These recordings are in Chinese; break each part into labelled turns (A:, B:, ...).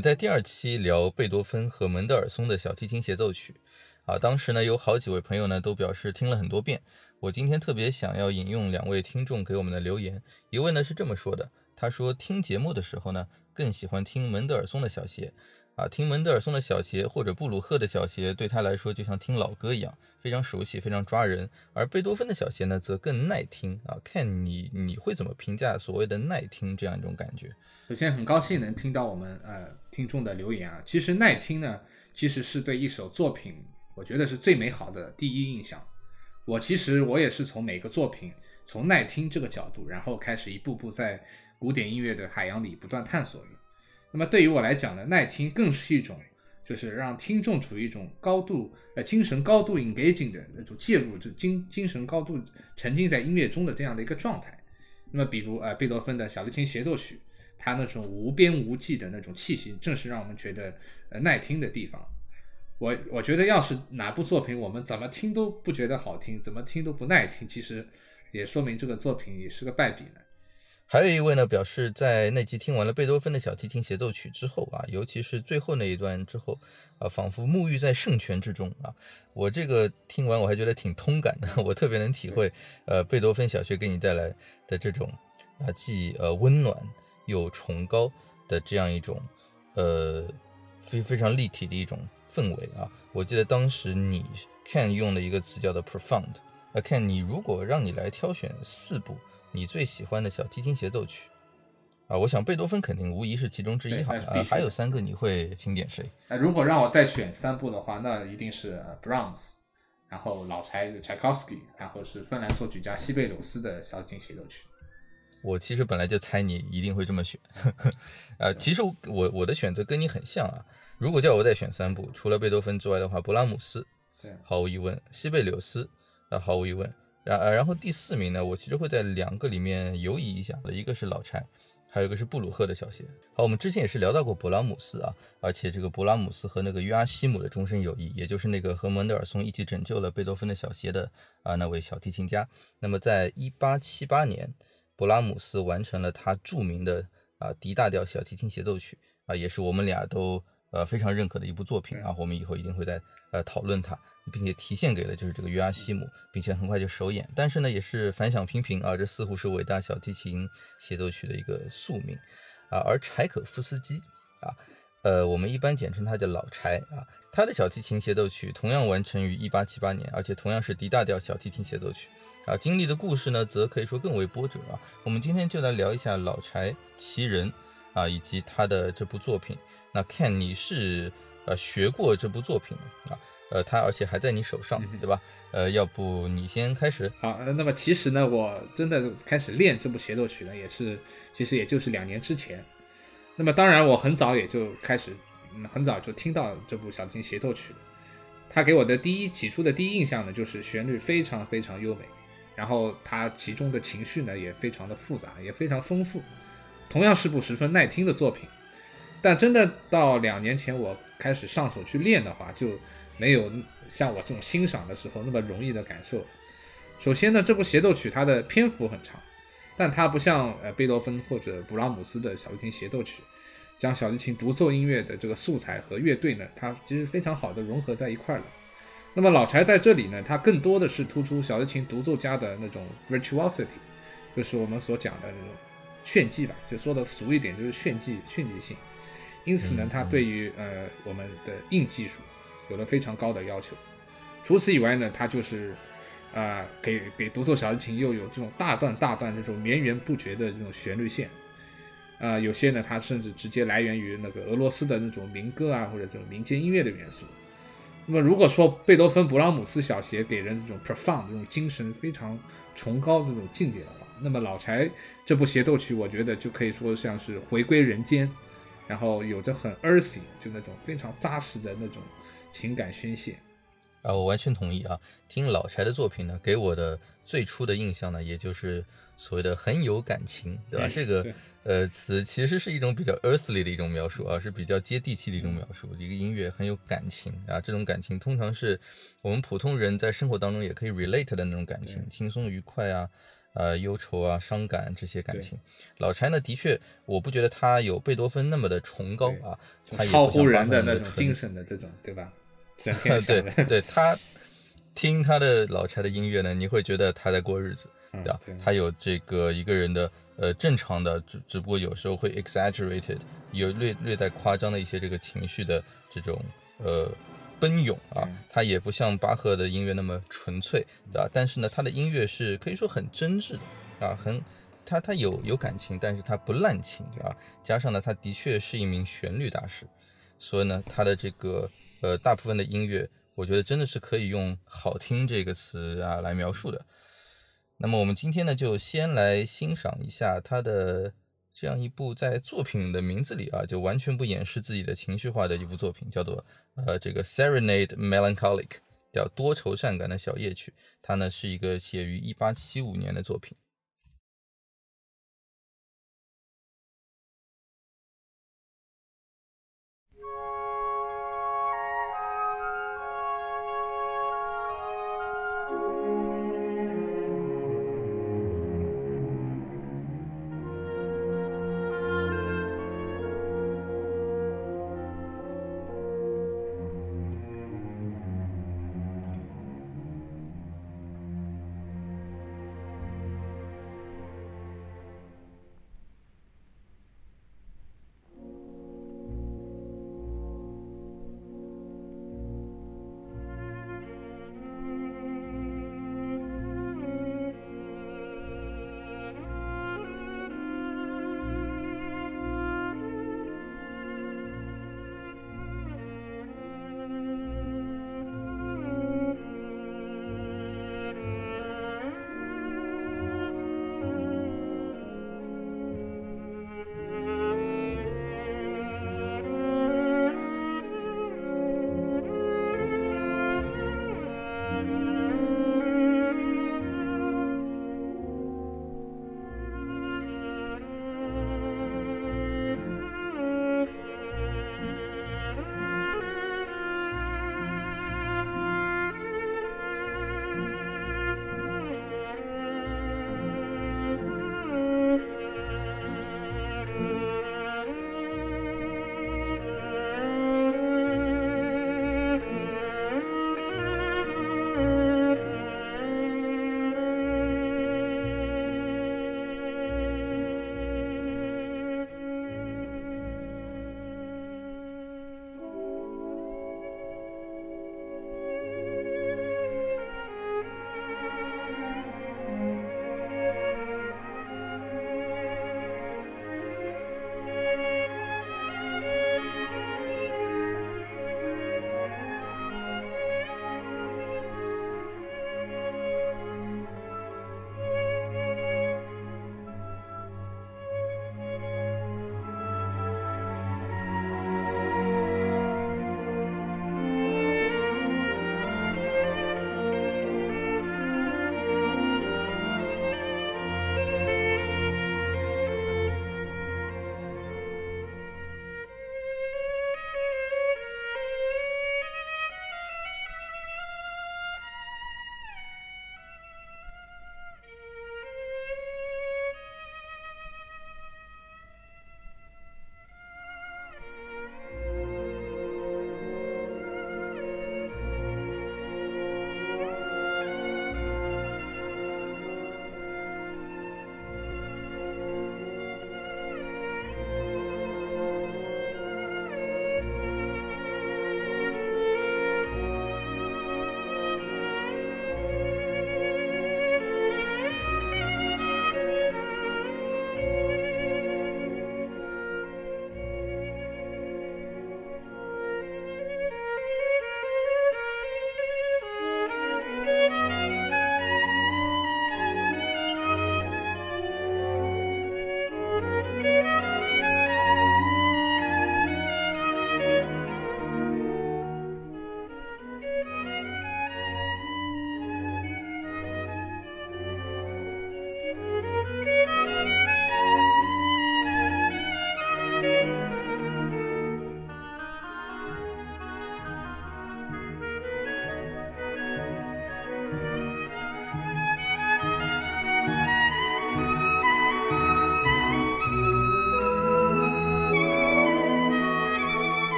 A: 在第二期聊贝多芬和门德尔松的小提琴协奏曲，啊，当时呢有好几位朋友呢都表示听了很多遍。我今天特别想要引用两位听众给我们的留言，一位呢是这么说的，他说听节目的时候呢更喜欢听门德尔松的小协。啊，听门德尔松的小协或者布鲁赫的小协，对他来说就像听老歌一样，非常熟悉，非常抓人。而贝多芬的小协呢，则更耐听啊。看你你会怎么评价所谓的耐听这样一种感觉？
B: 首先，很高兴能听到我们呃听众的留言啊。其实耐听呢，其实是对一首作品，我觉得是最美好的第一印象。我其实我也是从每个作品从耐听这个角度，然后开始一步步在古典音乐的海洋里不断探索。那么对于我来讲呢，耐听更是一种，就是让听众处于一种高度呃精神高度 engaging 的那种介入，就精精神高度沉浸在音乐中的这样的一个状态。那么比如呃贝多芬的小提琴协奏曲，它那种无边无际的那种气息，正是让我们觉得呃耐听的地方。我我觉得要是哪部作品我们怎么听都不觉得好听，怎么听都不耐听，其实也说明这个作品也是个败笔呢。
A: 还有一位呢，表示在那集听完了贝多芬的小提琴协奏曲之后啊，尤其是最后那一段之后啊，仿佛沐浴在圣泉之中啊。我这个听完我还觉得挺通感的，我特别能体会呃贝多芬小学给你带来的这种啊既呃温暖又崇高的这样一种呃非非常立体的一种氛围啊。我记得当时你看用的一个词叫做 profound，啊看你如果让你来挑选四部。你最喜欢的小提琴协奏曲啊？我想贝多芬肯定无疑是其中之一哈。呃，还有三个，你会评点谁？
B: 那如果让我再选三部的话，那一定是 Brahms，然后老柴 Tchaikovsky，然后是芬兰作曲家西贝柳斯的小提琴协奏曲。
A: 我其实本来就猜你一定会这么选。呃，其实我我的选择跟你很像啊。如果叫我再选三部，除了贝多芬之外的话，勃拉姆斯，
B: 对，
A: 毫无疑问；西贝柳斯，啊，毫无疑问。然呃，然后第四名呢，我其实会在两个里面游移一下，一个是老柴，还有一个是布鲁赫的小协。好，我们之前也是聊到过勃拉姆斯啊，而且这个勃拉姆斯和那个约阿希姆的终身友谊，也就是那个和门德尔松一起拯救了贝多芬的小协的啊那位小提琴家。那么在一八七八年，勃拉姆斯完成了他著名的啊 D 大调小提琴协奏曲啊，也是我们俩都呃非常认可的一部作品啊，我们以后一定会再呃讨论它。并且提献给了就是这个约阿西姆，并且很快就首演，但是呢也是反响平平啊，这似乎是伟大小提琴协奏曲的一个宿命啊。而柴可夫斯基啊，呃，我们一般简称他叫老柴啊，他的小提琴协奏曲同样完成于一八七八年，而且同样是 D 大调小提琴协奏曲啊。经历的故事呢，则可以说更为波折啊。我们今天就来聊一下老柴其人啊，以及他的这部作品。那看你是呃学过这部作品啊？呃，它而且还在你手上，对吧？呃，要不你先开始？
B: 好，那么其实呢，我真的开始练这部协奏曲呢，也是其实也就是两年之前。那么当然，我很早也就开始，很早就听到这部小提琴协奏曲。它给我的第一起初的第一印象呢，就是旋律非常非常优美，然后它其中的情绪呢也非常的复杂，也非常丰富。同样是部十分耐听的作品，但真的到两年前我开始上手去练的话，就。没有像我这种欣赏的时候那么容易的感受。首先呢，这部协奏曲它的篇幅很长，但它不像呃贝多芬或者勃拉姆斯的小提琴协奏曲，将小提琴独奏音乐的这个素材和乐队呢，它其实非常好的融合在一块了。那么老柴在这里呢，他更多的是突出小提琴独奏家的那种 virtuosity，就是我们所讲的那种炫技吧，就说的俗一点，就是炫技炫技性。因此呢，它对于呃我们的硬技术有了非常高的要求。除此以外呢，它就是啊给给独奏小提琴又有这种大段大段这种绵延不绝的这种旋律线。呃，有些呢，它甚至直接来源于那个俄罗斯的那种民歌啊，或者这种民间音乐的元素。那么，如果说贝多芬、勃拉姆斯小协给人这种 profound 这种精神非常崇高的这种境界的话，那么老柴这部协奏曲，我觉得就可以说像是回归人间，然后有着很 earthy 就那种非常扎实的那种情感宣泄。
A: 啊，我完全同意啊！听老柴的作品呢，给我的最初的印象呢，也就是所谓的很有感情，对吧？这个呃词其实是一种比较 earthly 的一种描述啊，是比较接地气的一种描述。一个音乐很有感情啊，这种感情通常是我们普通人在生活当中也可以 relate 的那种感情，轻松愉快啊，呃，忧愁啊，伤感这些感情。老柴呢，的确，我不觉得他有贝多芬那么的崇高啊，他
B: 超乎人的那种精神的这种，对吧？
A: 对对，他听他的老柴的音乐呢，你会觉得他在过日子，对吧？他有这个一个人的呃正常的，只只不过有时候会 exaggerated，有略略带夸张的一些这个情绪的这种呃奔涌啊。他也不像巴赫的音乐那么纯粹，对吧？但是呢，他的音乐是可以说很真挚的啊，很他他有有感情，但是他不滥情啊。加上呢，他的确是一名旋律大师，所以呢，他的这个。呃，大部分的音乐，我觉得真的是可以用“好听”这个词啊来描述的。那么我们今天呢，就先来欣赏一下他的这样一部在作品的名字里啊，就完全不掩饰自己的情绪化的一部作品，叫做呃这个 Serenade Melancholic，叫多愁善感的小夜曲。它呢是一个写于一八七五年的作品。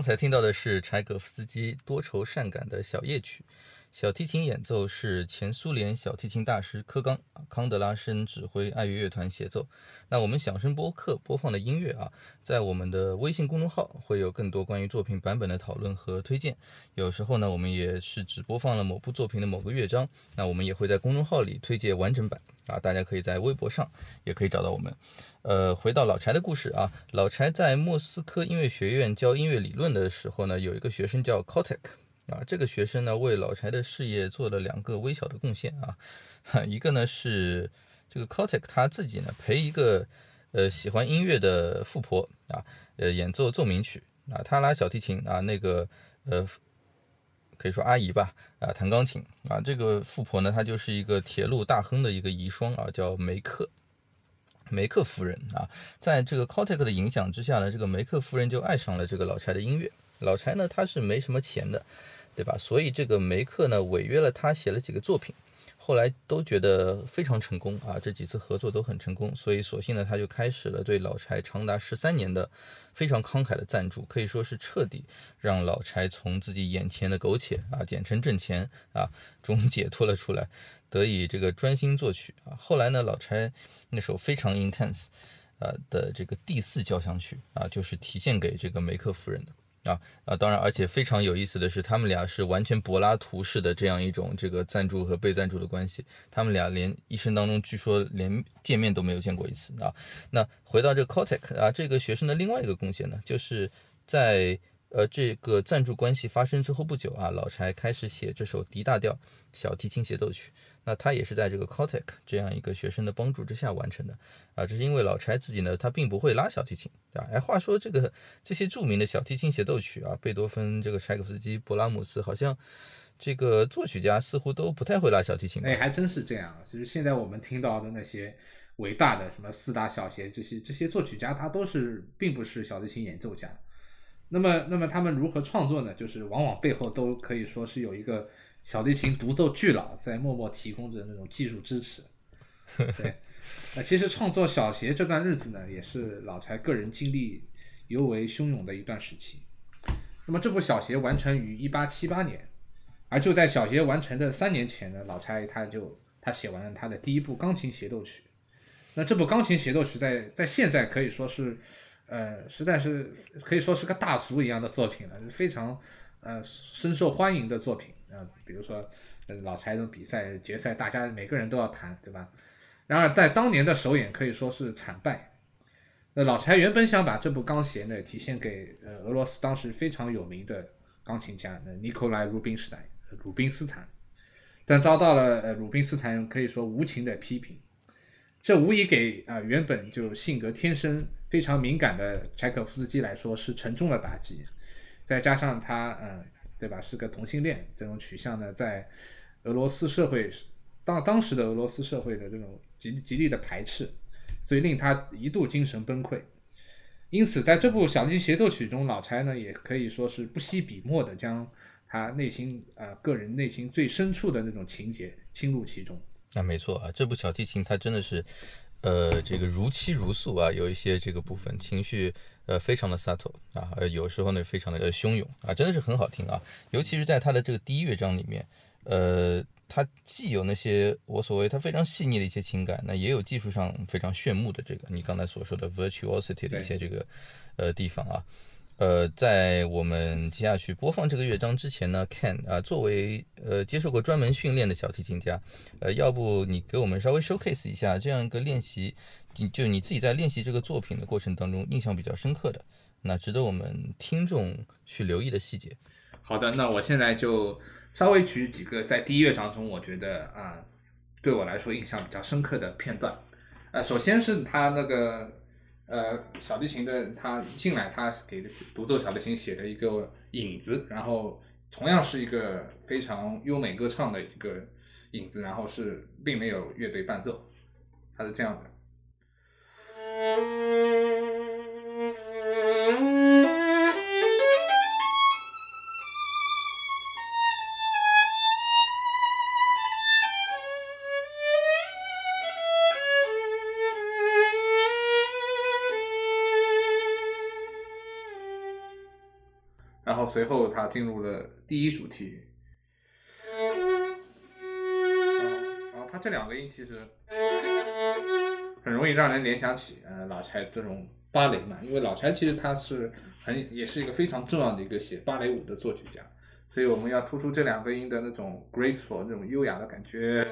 A: 刚才听到的是柴可夫斯基多愁善感的小夜曲，小提琴演奏是前苏联小提琴大师科冈康德拉申指挥爱乐乐团协奏。那我们响声播客播放的音乐啊，在我们的微信公众号会有更多关于作品版本的讨论和推荐。有时候呢，我们也是只播放了某部作品的某个乐章，那我们也会在公众号里推荐完整版啊，大家可以在微博上也可以找到我们。呃，回到老柴的故事啊，老柴在莫斯科音乐学院教音乐理论的时候呢，有一个学生叫 Kotek 啊，这个学生呢为老柴的事业做了两个微小的贡献啊，一个呢是这个 Kotek 他自己呢陪一个呃喜欢音乐的富婆啊，呃演奏奏鸣曲。啊，他拉小提琴啊，那个呃可以说阿姨吧啊弹钢琴啊，这个富婆呢她就是一个铁路大亨的一个遗孀啊，叫梅克。梅克夫人啊，在这个 Kotek 的影响之下呢，这个梅克夫人就爱上了这个老柴的音乐。老柴呢，他是没什么钱的，对吧？所以这个梅克呢，违约了他写了几个作品，后来都觉得非常成功啊，这几次合作都很成功，所以索性呢，他就开始了对老柴长达十三年的非常慷慨的赞助，可以说是彻底让老柴从自己眼前的苟且啊，简称挣钱啊中解脱了出来。得以这个专心作曲啊，后来呢，老柴那首非常 intense，啊的这个第四交响曲啊，就是提献给这个梅克夫人的啊啊，当然，而且非常有意思的是，他们俩是完全柏拉图式的这样一种这个赞助和被赞助的关系，他们俩连一生当中据说连见面都没有见过一次啊。那回到这个 Kotek 啊，这个学生的另外一个贡献呢，就是在。呃，这个赞助关系发生之后不久啊，老柴开始写这首 D 大调小提琴协奏曲。那他也是在这个 Kotek 这样一个学生的帮助之下完成的啊。这是因为老柴自己呢，他并不会拉小提琴啊。哎，话说这个这些著名的小提琴协奏曲啊，贝多芬、这个柴可夫斯基、勃拉姆斯，好像这个作曲家似乎都不太会拉小提琴。
B: 哎，还真是这样。就是现在我们听到的那些伟大的什么四大小协这些这些作曲家，他都是并不是小提琴演奏家。那么，那么他们如何创作呢？就是往往背后都可以说是有一个小提琴独奏巨佬在默默提供着那种技术支持。对，呃，其实创作小协这段日子呢，也是老柴个人经历尤为汹涌的一段时期。那么这部小协完成于一八七八年，而就在小协完成的三年前呢，老柴他就他写完了他的第一部钢琴协奏曲。那这部钢琴协奏曲在在现在可以说是。呃，实在是可以说是个大俗一样的作品了，非常呃深受欢迎的作品啊。比如说，老柴的比赛决赛，大家每个人都要弹，对吧？然而在当年的首演可以说是惨败。那老柴原本想把这部钢协呢体现给呃俄罗斯当时非常有名的钢琴家那尼科莱·鲁宾斯坦，鲁宾斯坦，但遭到了呃鲁宾斯坦可以说无情的批评。这无疑给啊原本就性格天生。非常敏感的柴可夫斯基来说是沉重的打击，再加上他，嗯，对吧，是个同性恋，这种取向呢，在俄罗斯社会当当时的俄罗斯社会的这种极极力的排斥，所以令他一度精神崩溃。因此，在这部小提琴协奏曲中，老柴呢也可以说是不惜笔墨的将他内心啊个人内心最深处的那种情节倾入其中。
A: 那没错啊，这部小提琴它真的是。呃，这个如泣如诉啊，有一些这个部分情绪，呃，非常的 subtle 啊，有时候呢，非常的汹涌啊，真的是很好听啊。尤其是在它的这个第一乐章里面，呃，它既有那些我所谓它非常细腻的一些情感，那也有技术上非常炫目的这个你刚才所说的 virtuosity 的一些这个呃地方啊。呃，在我们接下去播放这个乐章之前呢，Ken 啊，作为呃接受过专门训练的小提琴家，呃，要不你给我们稍微 showcase 一下这样一个练习，就就你自己在练习这个作品的过程当中印象比较深刻的，那值得我们听众去留意的细节。
B: 好的，那我现在就稍微举几个在第一乐章中我觉得啊，对我来说印象比较深刻的片段。呃，首先是他那个。呃，小提琴的他进来，他给独奏小提琴写的一个影子，然后同样是一个非常优美歌唱的一个影子，然后是并没有乐队伴奏，他是这样的。随后他进入了第一主题。然后他这两个音其实很容易让人联想起呃老柴这种芭蕾嘛，因为老柴其实他是很也是一个非常重要的一个写芭蕾舞的作曲家，所以我们要突出这两个音的那种 graceful 那种优雅的感觉。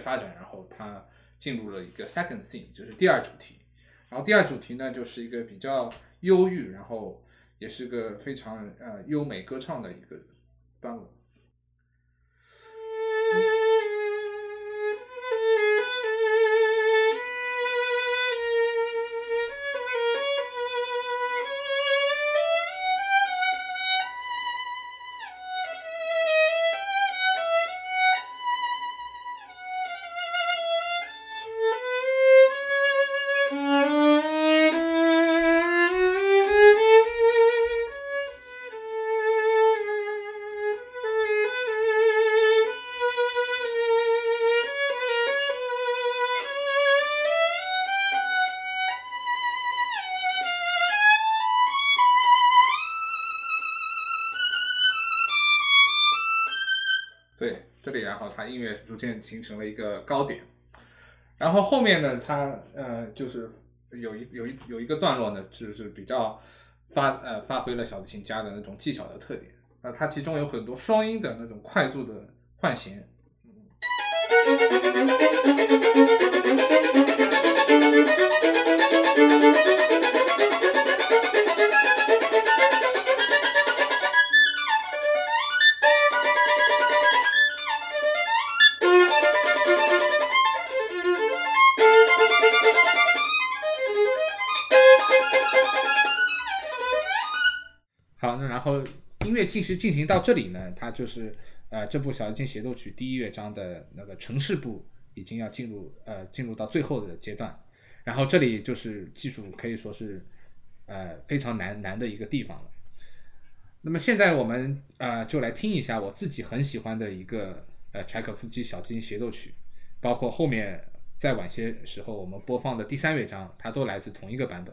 B: 发展，然后它进入了一个 second theme，就是第二主题。然后第二主题呢，就是一个比较忧郁，然后也是个非常呃优美歌唱的一个段落。音乐逐渐形成了一个高点，然后后面呢，它呃就是有一有一有一个段落呢，就是比较发呃发挥了小提琴家的那种技巧的特点，那它其中有很多双音的那种快速的换弦。进行进行到这里呢，它就是呃这部小提琴协奏曲第一乐章的那个城市部已经要进入呃进入到最后的阶段，然后这里就是技术可以说是呃非常难难的一个地方了。那么现在我们呃就来听一下我自己很喜欢的一个呃柴可夫斯基小提琴协奏曲，包括后面再晚些时候我们播放的第三乐章，它都来自同一个版本。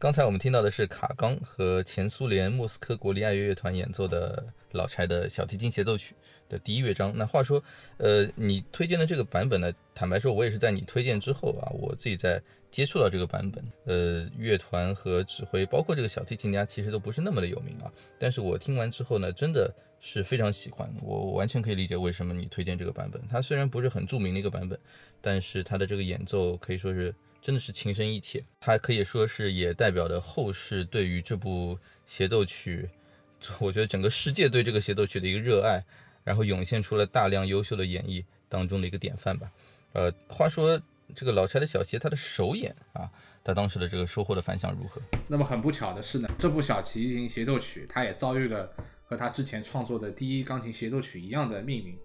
A: 刚才我们听到的是卡冈和前苏联莫斯科国立爱乐乐团演奏的老柴的小提琴协奏曲的第一乐章。那话说，呃，你推荐的这个版本呢？坦白说，我也是在你推荐之后啊，我自己在接触到这个版本。呃，乐团和指挥，包括这个小提琴家，其实都不是那么的有名啊。但是我听完之后呢，真的是非常喜欢。我完全可以理解为什么你推荐这个版本。它虽然不是很著名的一个版本，但是它的这个演奏可以说是。真的是情深意切，它可以说是也代表着后世对于这部协奏曲，我觉得整个世界对这个协奏曲的一个热爱，然后涌现出了大量优秀的演绎当中的一个典范吧。呃，话说这个老柴的小协，他的首演啊，他当时的这个收获的反响如何？
B: 那么很不巧的是呢，这部小提琴协奏曲，他也遭遇了和他之前创作的第一钢琴协奏曲一样的命运。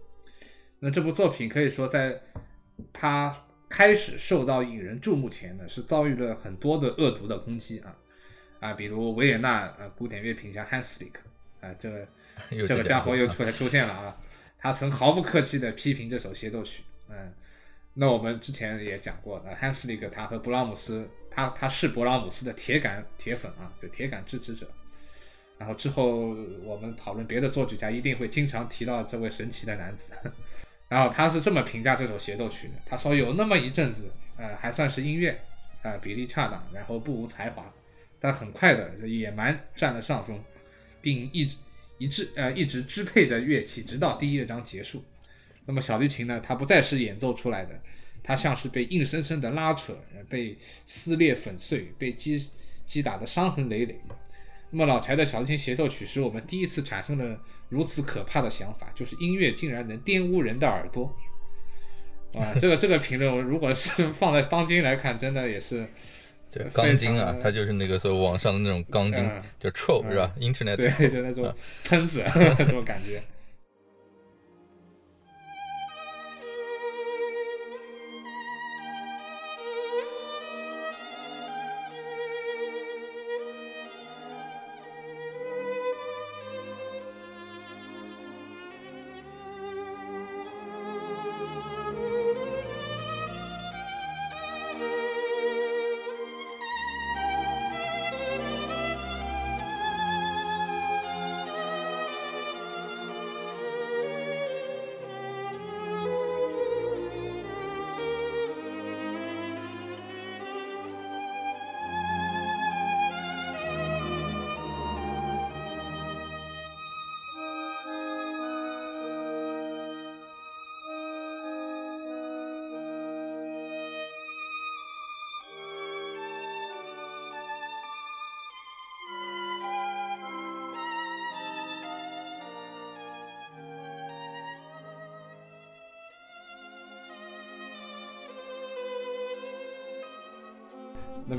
B: 那这部作品可以说在他。开始受到引人注目前呢，是遭遇了很多的恶毒的攻击啊。啊，比如维也纳呃古典乐评家汉斯里克啊，这个 这个家伙又出来出现了啊，他曾毫不客气地批评这首协奏曲，嗯，那我们之前也讲过，呃，汉斯里克他和勃拉姆斯，他他是勃拉姆斯的铁杆铁粉啊，就铁杆支持者，然后之后我们讨论别的作曲家，一定会经常提到这位神奇的男子。然后他是这么评价这首协奏曲的，他说有那么一阵子，呃，还算是音乐，呃，比例恰当，然后不无才华，但很快的野蛮占了上风，并一一直呃一直支配着乐器，直到第一乐章结束。那么小提琴呢，它不再是演奏出来的，它像是被硬生生的拉扯，被撕裂粉碎，被击击打的伤痕累累。那么老柴的小提琴协奏曲使我们第一次产生了。如此可怕的想法，就是音乐竟然能玷污人的耳朵啊！这个这个评论，如果是放在当今来看，真的也是
A: 对钢筋啊，它就是那个所谓网上的那种钢筋，叫 troll 是吧？Internet
B: 对，就那种喷子 这种感觉。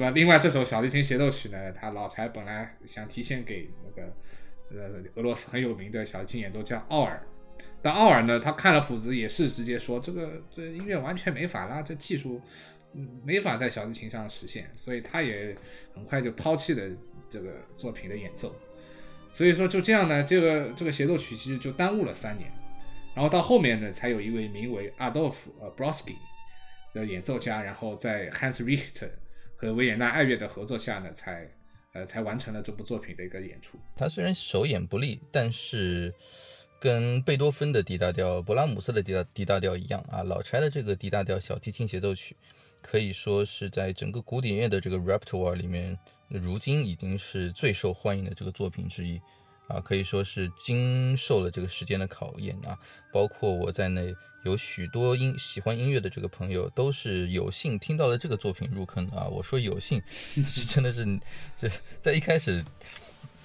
B: 么，另外这首小提琴协奏曲呢，他老柴本来想提献给那个呃俄罗斯很有名的小提琴演奏家奥尔，但奥尔呢，他看了谱子也是直接说这个这音乐完全没法啦，这技术没法在小提琴上实现，所以他也很快就抛弃了这个作品的演奏。所以说就这样呢，这个这个协奏曲其实就耽误了三年，然后到后面呢，才有一位名为阿道夫呃 Brosky 的演奏家，然后在 Hans Richter。和维也纳爱乐的合作下呢，才呃才完成了这部作品的一个演出。
A: 他虽然首演不利，但是跟贝多芬的 D 大调、勃拉姆斯的 D 大 D 大调一样啊，老柴的这个 D 大调小提琴协奏曲，可以说是在整个古典乐的这个 rap tour 里面，如今已经是最受欢迎的这个作品之一。啊，可以说是经受了这个时间的考验啊，包括我在内，有许多音喜欢音乐的这个朋友，都是有幸听到了这个作品入坑啊。我说有幸，是真的是，这在一开始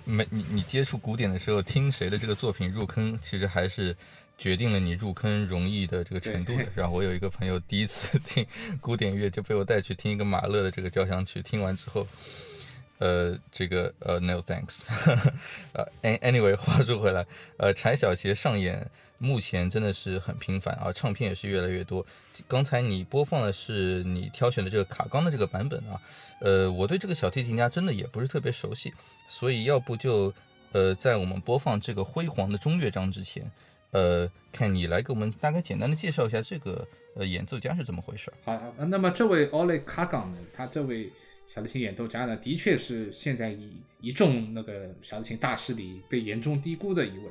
A: 没你你接触古典的时候，听谁的这个作品入坑，其实还是决定了你入坑容易的这个程度的。然后我有一个朋友，第一次 听古典乐就被我带去听一个马勒的这个交响曲，听完之后。呃，这个呃，no thanks，呃，anyway，话说回来，呃，柴小鞋上演目前真的是很频繁啊，唱片也是越来越多。刚才你播放的是你挑选的这个卡冈的这个版本啊，呃，我对这个小提琴家真的也不是特别熟悉，所以要不就呃，在我们播放这个辉煌的中乐章之前，呃，看你来给我们大概简单的介绍一下这个呃演奏家是怎么回事。
B: 好，那么这位 Oleg Kagan 呢，他这位。小提琴演奏家呢，的确是现在一一众那个小提琴大师里被严重低估的一位。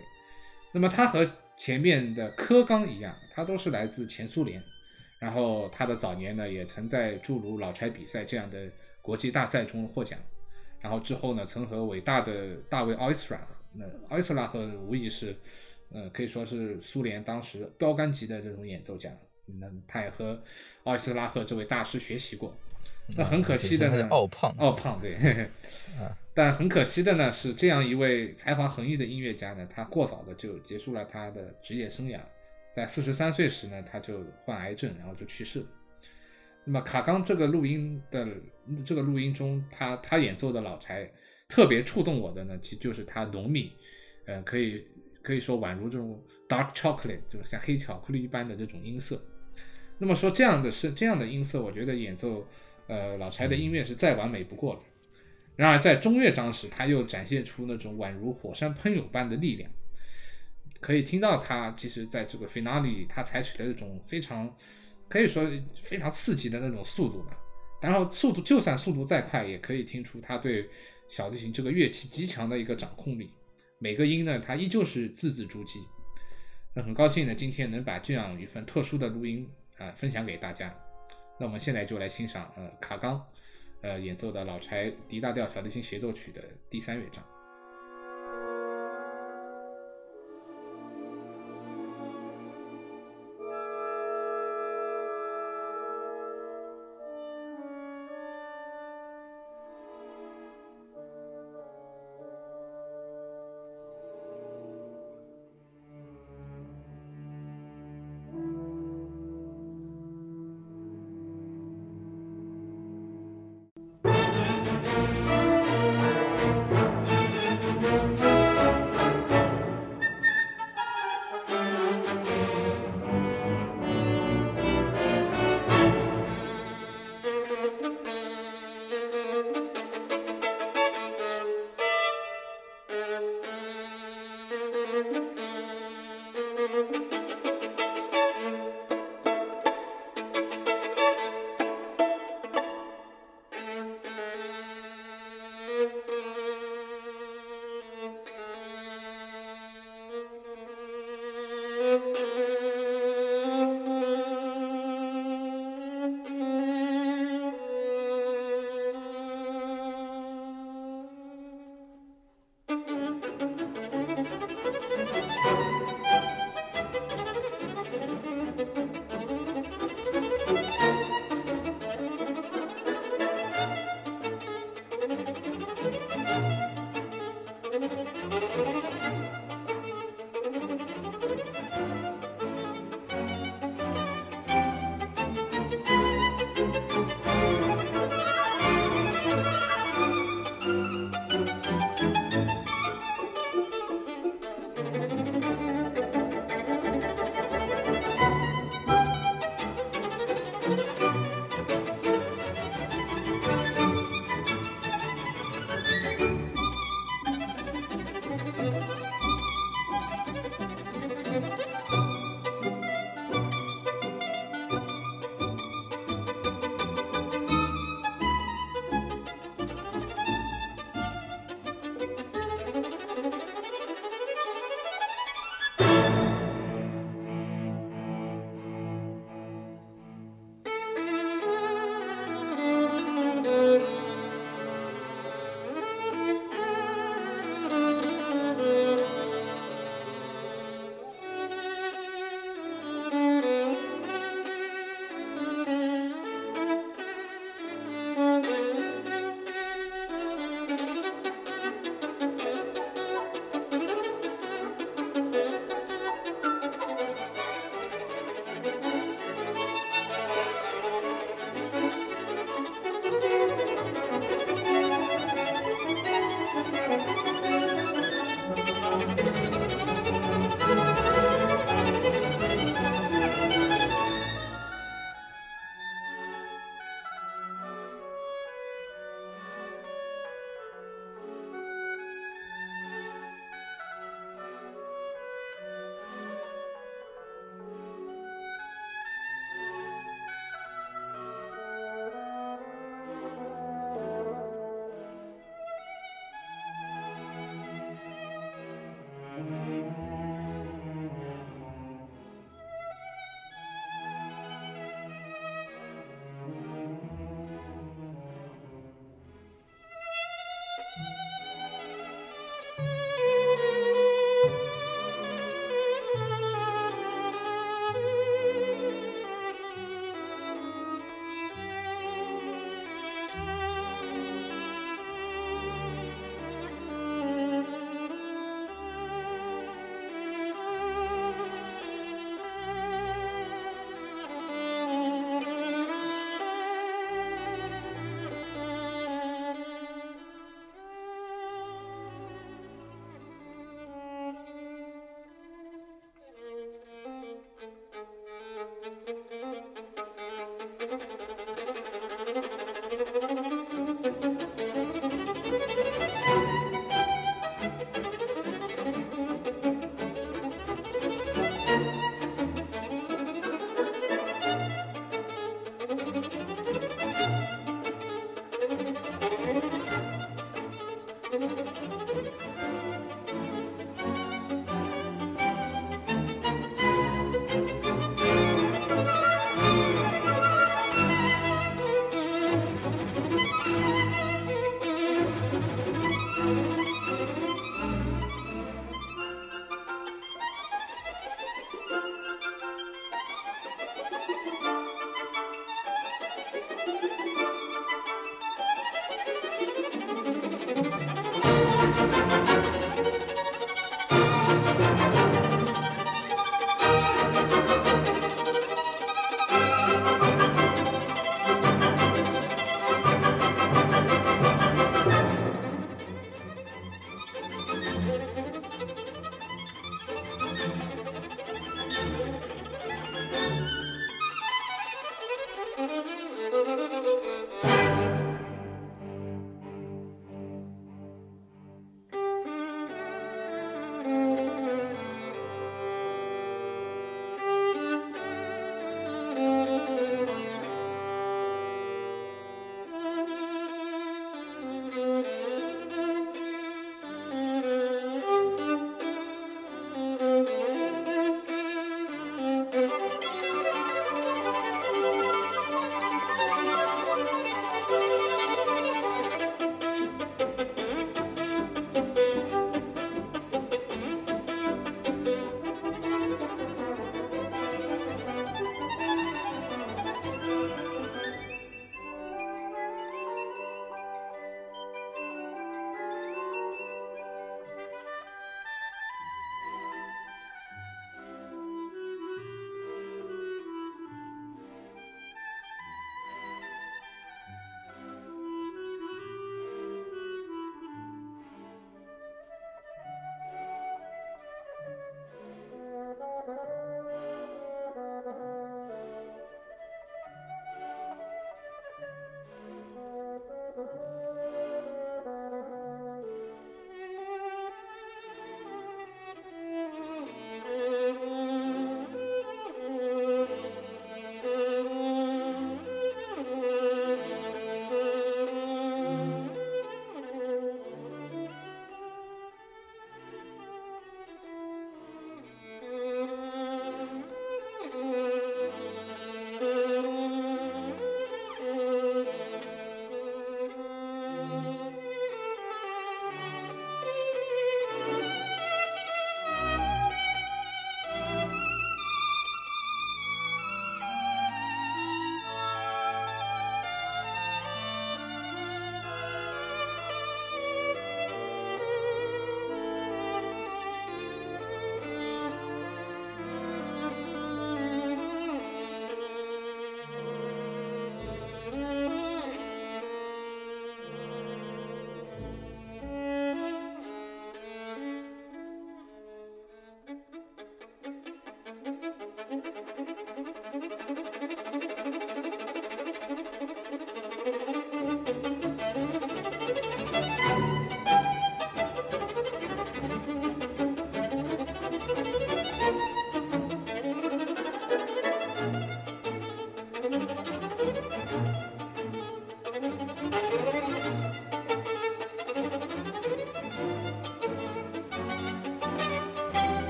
B: 那么他和前面的科冈一样，他都是来自前苏联。然后他的早年呢，也曾在诸如老柴比赛这样的国际大赛中获奖。然后之后呢，曾和伟大的大卫奥伊斯拉赫，那奥伊斯拉赫无疑是，呃，可以说是苏联当时标杆级的这种演奏家。那他也和奥伊斯拉赫这位大师学习过。那很可惜的呢，
A: 奥胖，
B: 奥胖对。但很可惜的呢，是这样一位才华横溢的音乐家呢，他过早的就结束了他的职业生涯。在四十三岁时呢，他就患癌症，然后就去世了。那么卡冈这个录音的这个录音中，他他演奏的老柴特别触动我的呢，其实就是他浓密，呃，可以可以说宛如这种 dark chocolate，就是像黑巧克力一般的这种音色。那么说这样的是这样的音色，我觉得演奏呃老柴的音乐是再完美不过了。然而在中乐章时，他又展现出那种宛如火山喷涌般的力量。可以听到他其实在这个 finale 他采取的这种非常可以说非常刺激的那种速度吧。然后速度就算速度再快，也可以听出他对小提琴这个乐器极强的一个掌控力。每个音呢，他依旧是字字珠玑。那很高兴呢，今天能把这样一份特殊的录音啊分享给大家。那我们现在就来欣赏呃卡冈呃演奏的老柴 D 大调小提琴协奏曲的第三乐章。